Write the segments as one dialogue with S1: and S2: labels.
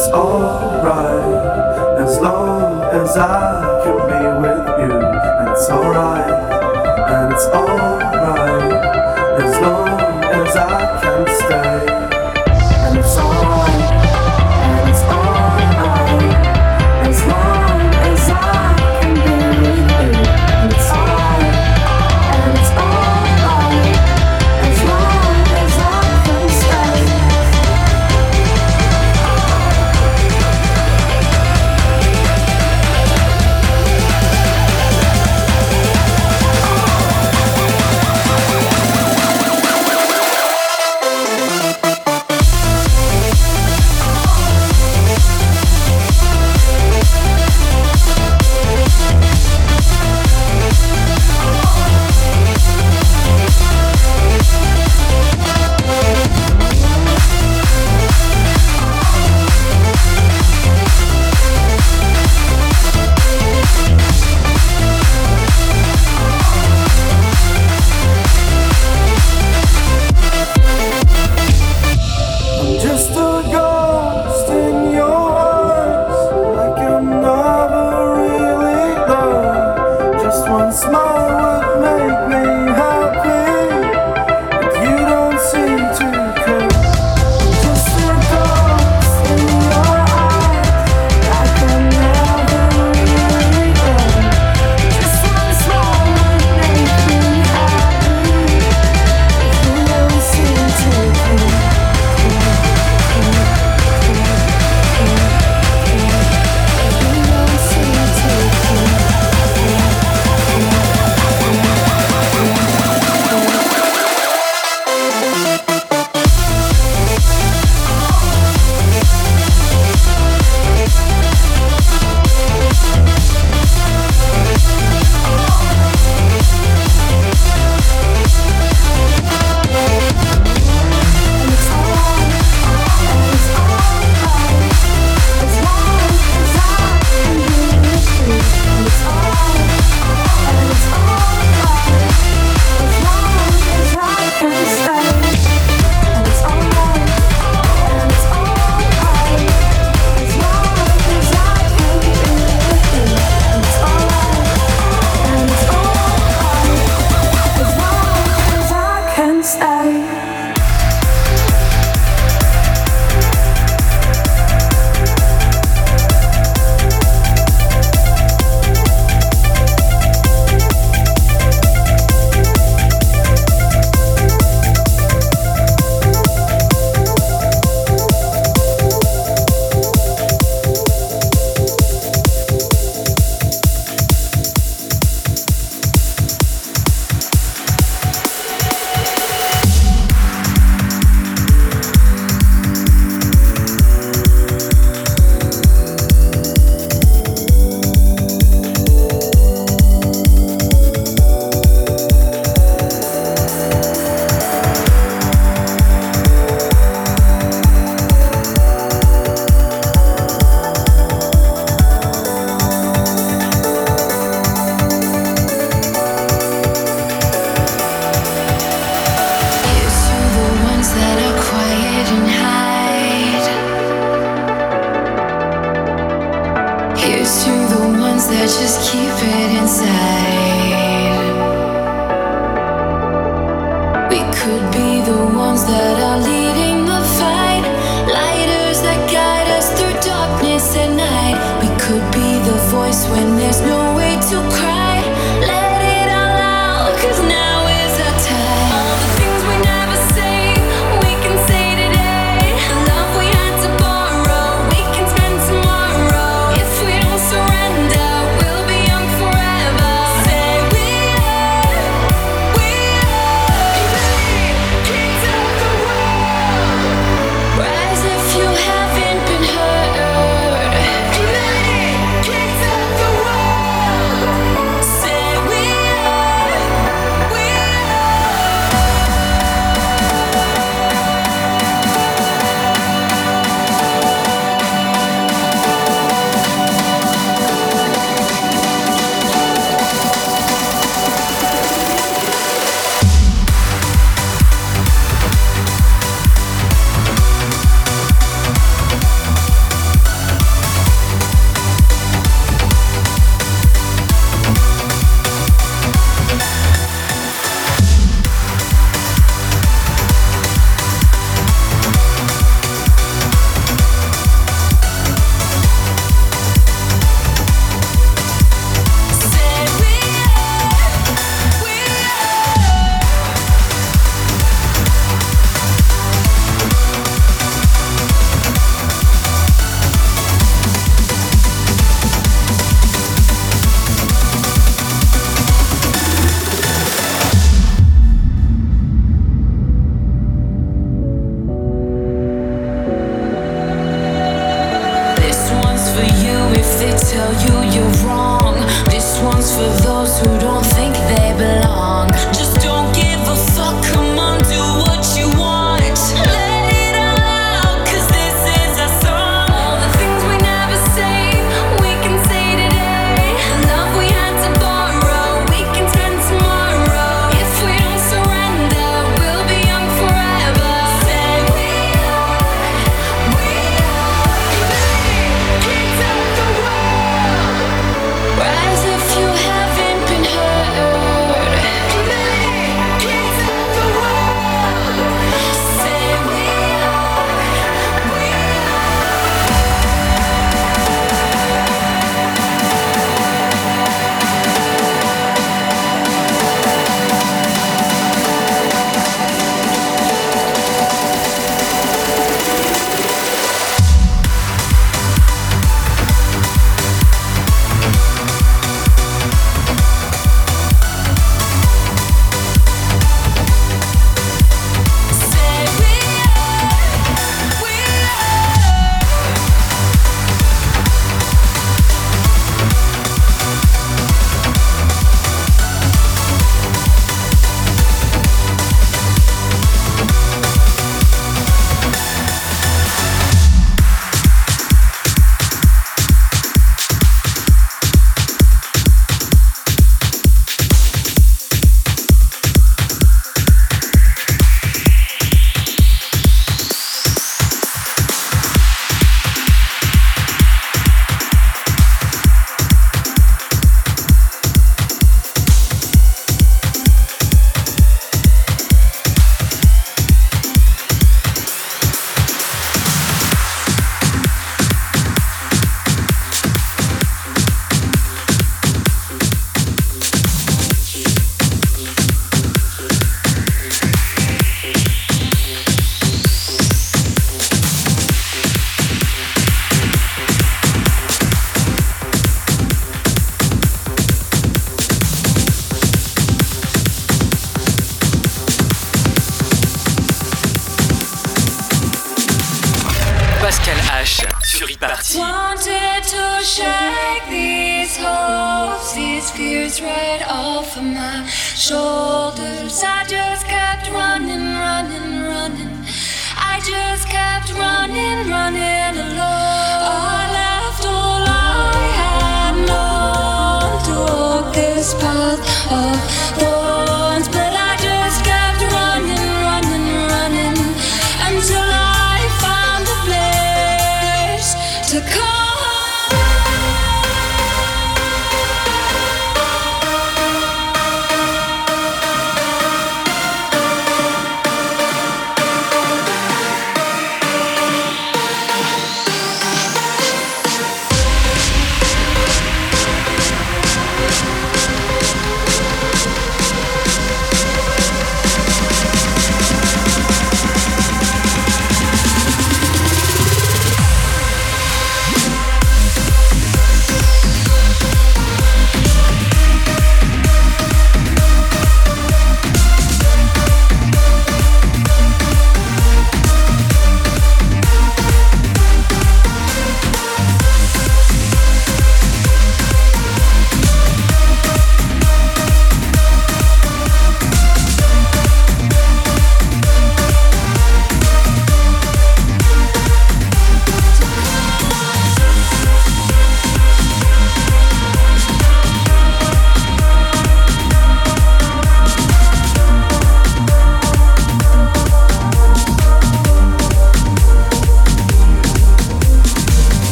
S1: it's alright as long as I can be with
S2: you. It's alright,
S3: and it's alright.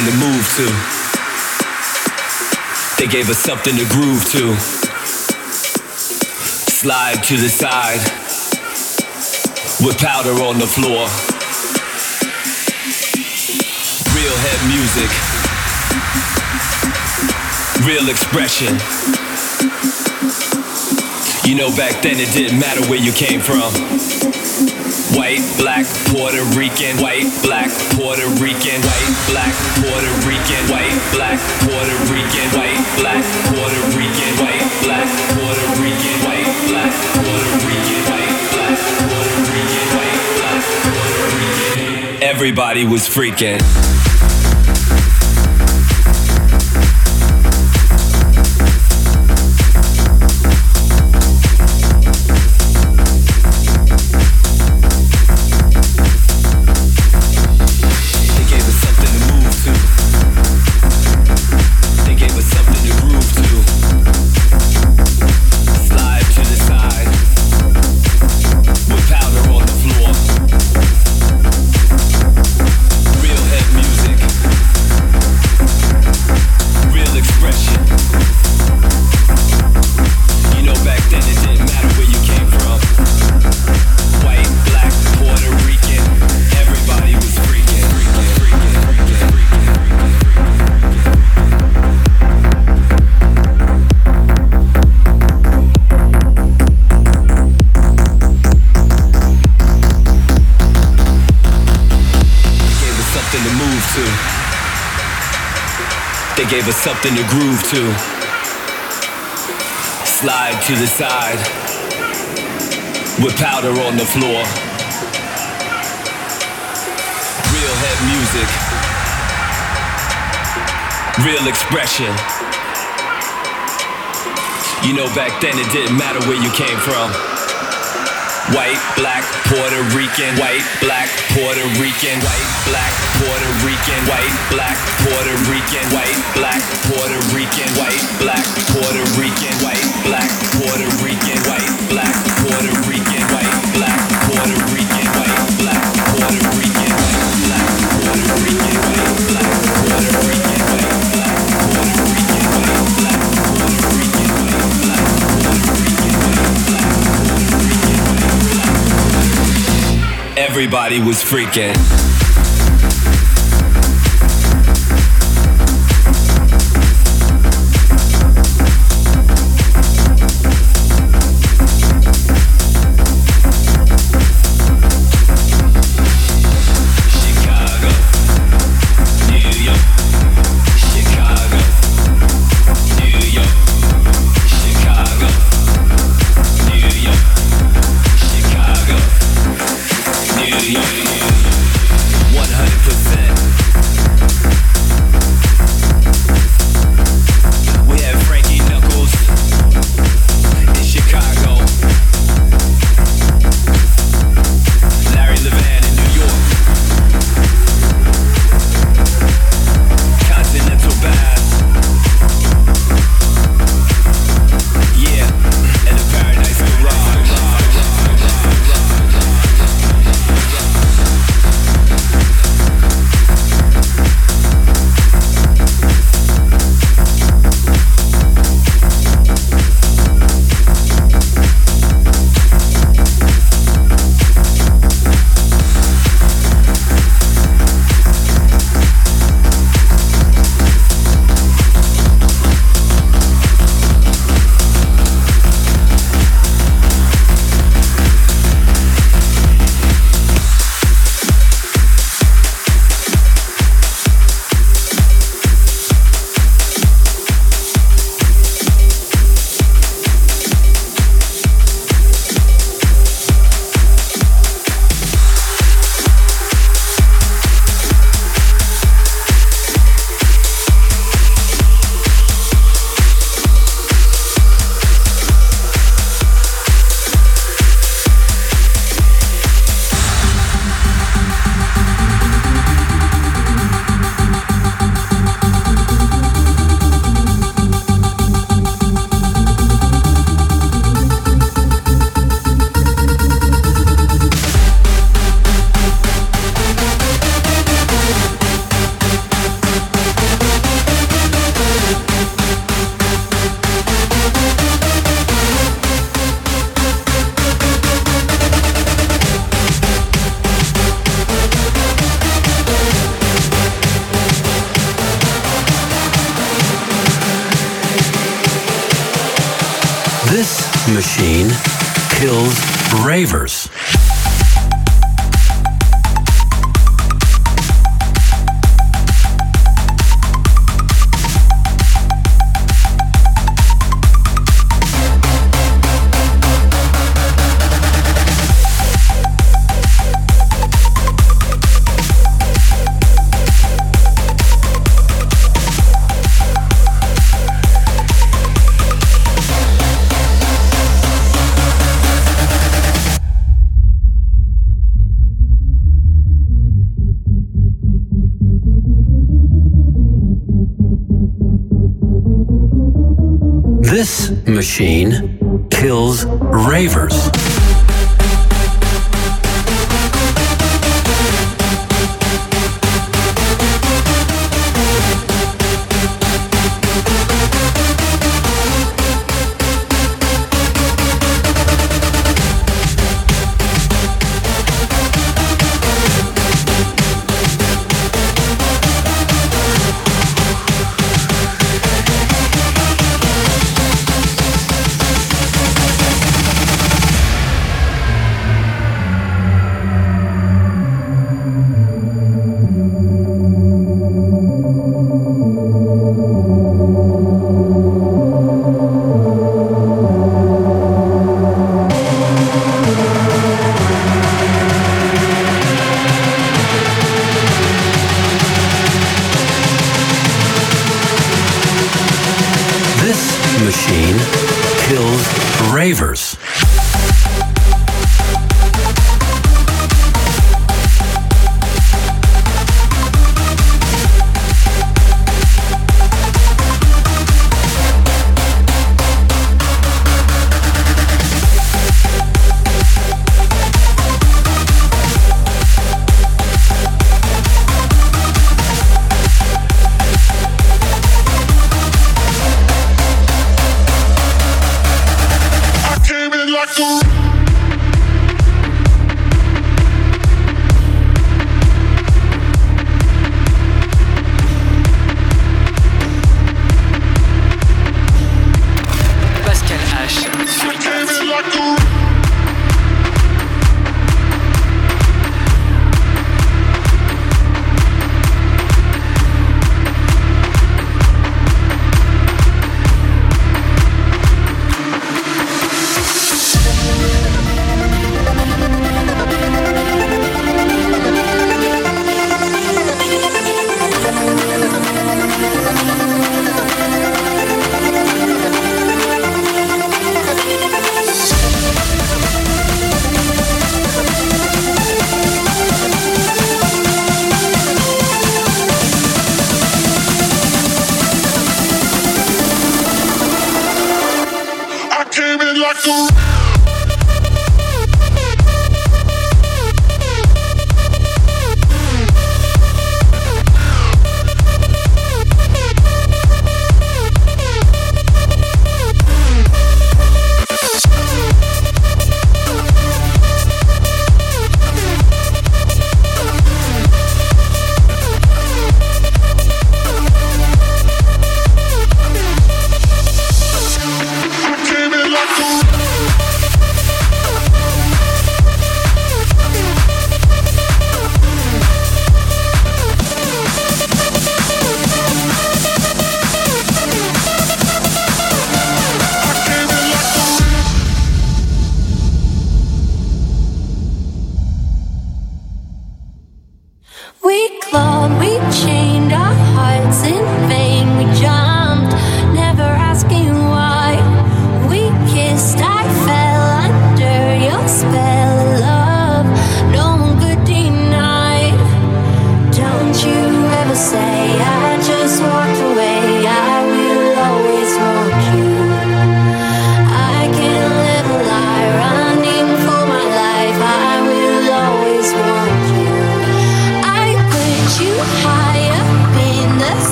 S3: Something to move to. They gave us something to groove to. Slide to the side with powder on the floor. Real head music. Real expression. You know, back then it didn't matter where you came from. White, black, Puerto Rican, white, black, Puerto Rican, white, black, Puerto Rican, white, black, Puerto Rican, white, black, Puerto Rican, white, black, Puerto Rican, white, black, Puerto Rican, white, black, Puerto Rican, white, black, Puerto Rican. Everybody was freaking. Something to groove to. Slide to the side with powder on the floor. Real head music. Real expression. You know, back then it didn't matter where you came from. White, black, Puerto Rican, white, black, Puerto Rican, white, black, Puerto Rican, white, black, Puerto Rican, white, black, Puerto Rican, white, black, Puerto Rican, white, black, Puerto Rican, white, black, Puerto Rican, white, black, Puerto Rican, white, black, Puerto Rican, white, black, Puerto Rican, white, black, Puerto Rican, white, black, Puerto Rican, white, black, Puerto Rican, white, black, Puerto Rican, white, black, Puerto Rican, white, black. Everybody was freaking.
S4: Machine